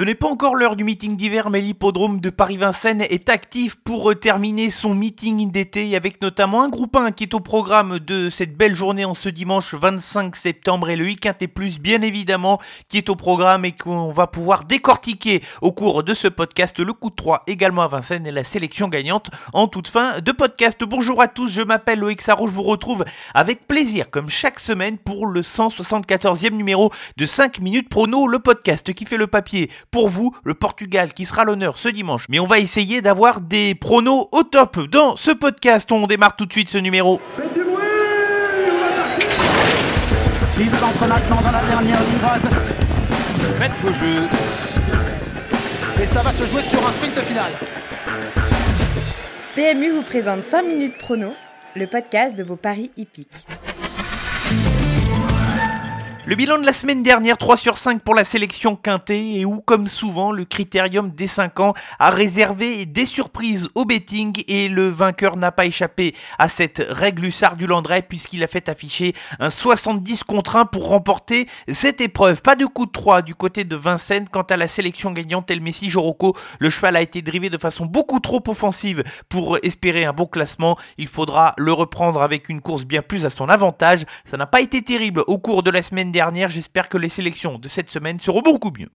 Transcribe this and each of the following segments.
Ce n'est pas encore l'heure du meeting d'hiver, mais l'hippodrome de Paris-Vincennes est actif pour terminer son meeting d'été avec notamment un groupe 1 qui est au programme de cette belle journée en ce dimanche 25 septembre et le week-end bien évidemment qui est au programme et qu'on va pouvoir décortiquer au cours de ce podcast le coup de 3 également à Vincennes et la sélection gagnante en toute fin de podcast. Bonjour à tous, je m'appelle Loïc Sarro, je vous retrouve avec plaisir comme chaque semaine pour le 174e numéro de 5 minutes prono, le podcast qui fait le papier pour vous le Portugal qui sera l'honneur ce dimanche. Mais on va essayer d'avoir des pronos au top dans ce podcast. On démarre tout de suite ce numéro. Faites du bruit Ils entrent maintenant dans la dernière ligne droite. Faites vos jeux. Et ça va se jouer sur un sprint final. PMU vous présente 5 minutes prono, le podcast de vos paris hippiques. Le bilan de la semaine dernière, 3 sur 5 pour la sélection quintée et où, comme souvent, le critérium des 5 ans a réservé des surprises au betting et le vainqueur n'a pas échappé à cette règle hussard du Landré puisqu'il a fait afficher un 70 contre 1 pour remporter cette épreuve. Pas de coup de 3 du côté de Vincennes. Quant à la sélection gagnante, El Messi Joroco, le cheval a été drivé de façon beaucoup trop offensive pour espérer un bon classement. Il faudra le reprendre avec une course bien plus à son avantage. Ça n'a pas été terrible au cours de la semaine dernière J'espère que les sélections de cette semaine seront beaucoup mieux.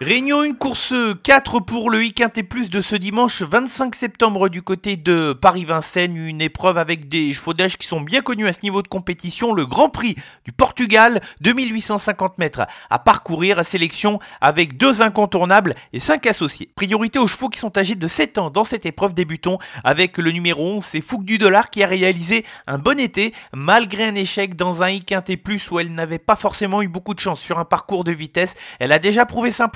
Réunion une course 4 pour le week-end et plus de ce dimanche 25 septembre du côté de Paris-Vincennes, une épreuve avec des chevaux d'âge qui sont bien connus à ce niveau de compétition, le Grand Prix du Portugal, 2850 mètres à parcourir, à sélection avec deux incontournables et cinq associés. Priorité aux chevaux qui sont âgés de 7 ans dans cette épreuve, débutons avec le numéro 11, c'est Fouque du Dollar qui a réalisé un bon été malgré un échec dans un week-end et plus où elle n'avait pas forcément eu beaucoup de chance sur un parcours de vitesse. Elle a déjà prouvé sa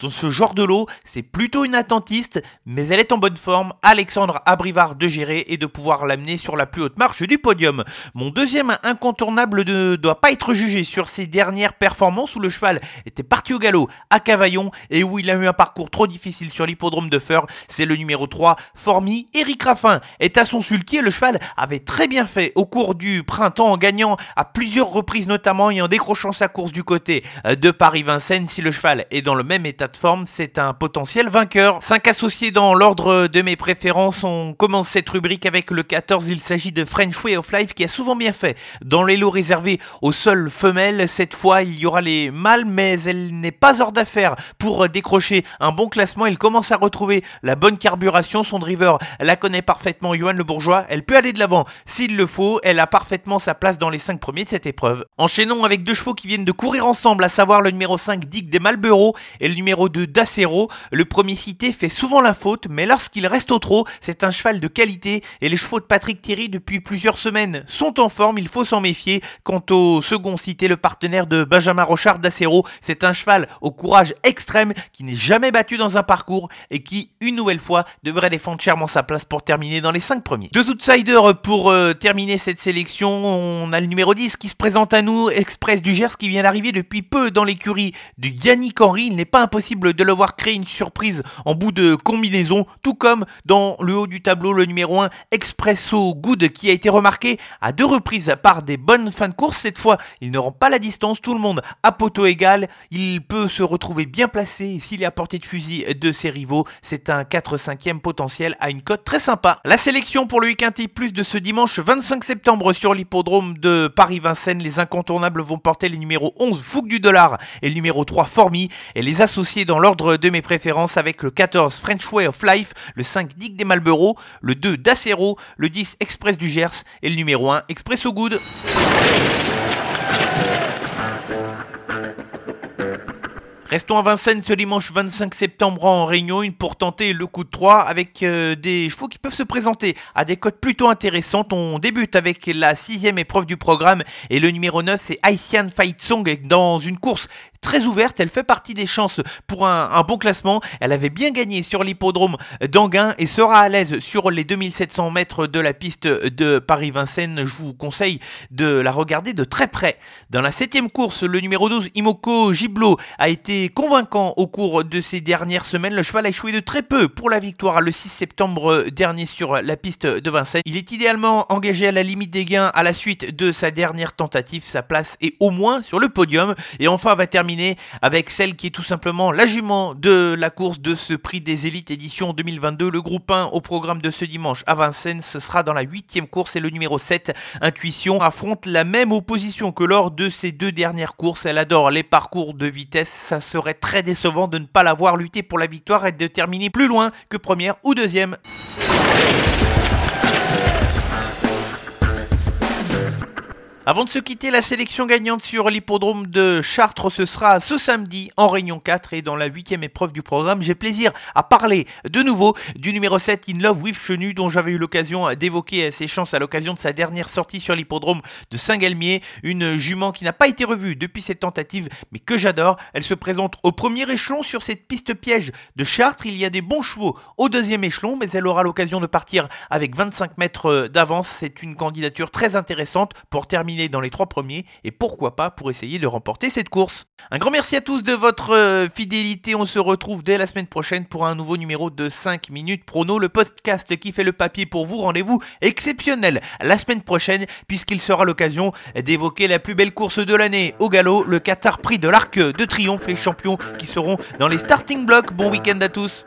dans ce genre de lot, c'est plutôt une attentiste, mais elle est en bonne forme. Alexandre Abrivard de gérer et de pouvoir l'amener sur la plus haute marche du podium. Mon deuxième incontournable ne doit pas être jugé sur ses dernières performances où le cheval était parti au galop à Cavaillon et où il a eu un parcours trop difficile sur l'hippodrome de Feur. C'est le numéro 3, Formi. Eric Raffin est à son sulky le cheval avait très bien fait au cours du printemps en gagnant à plusieurs reprises notamment et en décrochant sa course du côté de Paris-Vincennes. Si le cheval est dans le même état de forme, c'est un potentiel vainqueur. 5 associés dans l'ordre de mes préférences. On commence cette rubrique avec le 14. Il s'agit de French Way of Life qui a souvent bien fait dans les lots réservés aux seules femelles. Cette fois, il y aura les mâles, mais elle n'est pas hors d'affaire pour décrocher un bon classement. Il commence à retrouver la bonne carburation. Son driver la connaît parfaitement, Johan Le Bourgeois. Elle peut aller de l'avant s'il le faut. Elle a parfaitement sa place dans les 5 premiers de cette épreuve. Enchaînons avec deux chevaux qui viennent de courir ensemble, à savoir le numéro 5 Dick des Malboro et le numéro 2 d'Acero. Le premier cité fait souvent la faute, mais lorsqu'il reste au trot, c'est un cheval de qualité et les chevaux de Patrick Thierry depuis plusieurs semaines sont en forme, il faut s'en méfier. Quant au second cité, le partenaire de Benjamin Rochard d'Acero, c'est un cheval au courage extrême qui n'est jamais battu dans un parcours et qui, une nouvelle fois, devrait défendre chèrement sa place pour terminer dans les 5 premiers. Deux outsiders pour euh, terminer cette sélection. On a le numéro 10 qui se présente à nous, Express du Gers, qui vient d'arriver depuis peu dans l'écurie de Yannick Henry. N'est pas impossible de le voir créer une surprise en bout de combinaison, tout comme dans le haut du tableau le numéro 1 Expresso Good qui a été remarqué à deux reprises par des bonnes fins de course. Cette fois, il ne rend pas la distance, tout le monde à poteau égal. Il peut se retrouver bien placé s'il est à portée de fusil de ses rivaux. C'est un 4-5e potentiel à une cote très sympa. La sélection pour le week-end plus de ce dimanche 25 septembre sur l'hippodrome de Paris-Vincennes. Les incontournables vont porter les numéros 11 Fougue du Dollar et le numéro 3 Formi et les associés dans l'ordre de mes préférences avec le 14 French Way of Life, le 5 Dick des Malboro, le 2 Dacero, le 10 Express du Gers et le numéro 1 Expresso Good. Restons à Vincennes ce dimanche 25 septembre en Réunion, une pour tenter le coup de 3 avec euh, des chevaux qui peuvent se présenter à des cotes plutôt intéressantes. On débute avec la sixième épreuve du programme et le numéro 9 c'est Haitian Fight Song dans une course très ouverte. Elle fait partie des chances pour un, bon classement. Elle avait bien gagné sur l'hippodrome d'Anguin et sera à l'aise sur les 2700 mètres de la piste de Paris-Vincennes. Je vous conseille de la regarder de très près. Dans la septième course, le numéro 12 Imoko Giblo a été convaincant au cours de ces dernières semaines. Le cheval a échoué de très peu pour la victoire le 6 septembre dernier sur la piste de Vincennes. Il est idéalement engagé à la limite des gains à la suite de sa dernière tentative. Sa place est au moins sur le podium. Et enfin, va terminer avec celle qui est tout simplement la jument de la course de ce prix des élites édition 2022. Le groupe 1 au programme de ce dimanche à Vincennes, ce sera dans la huitième course et le numéro 7, Intuition, affronte la même opposition que lors de ses deux dernières courses. Elle adore les parcours de vitesse. Ça serait très décevant de ne pas l'avoir lutté pour la victoire et de terminer plus loin que première ou deuxième. Avant de se quitter, la sélection gagnante sur l'hippodrome de Chartres, ce sera ce samedi en Réunion 4 et dans la huitième épreuve du programme. J'ai plaisir à parler de nouveau du numéro 7 In Love with Chenu dont j'avais eu l'occasion d'évoquer ses chances à l'occasion de sa dernière sortie sur l'hippodrome de Saint-Galmier. Une jument qui n'a pas été revue depuis cette tentative mais que j'adore. Elle se présente au premier échelon sur cette piste piège de Chartres. Il y a des bons chevaux au deuxième échelon mais elle aura l'occasion de partir avec 25 mètres d'avance. C'est une candidature très intéressante pour terminer dans les trois premiers et pourquoi pas pour essayer de remporter cette course. Un grand merci à tous de votre euh, fidélité. On se retrouve dès la semaine prochaine pour un nouveau numéro de 5 minutes prono, le podcast qui fait le papier pour vous. Rendez-vous exceptionnel la semaine prochaine puisqu'il sera l'occasion d'évoquer la plus belle course de l'année au galop, le Qatar Prix de l'Arc de Triomphe, les champions qui seront dans les starting blocks. Bon week-end à tous.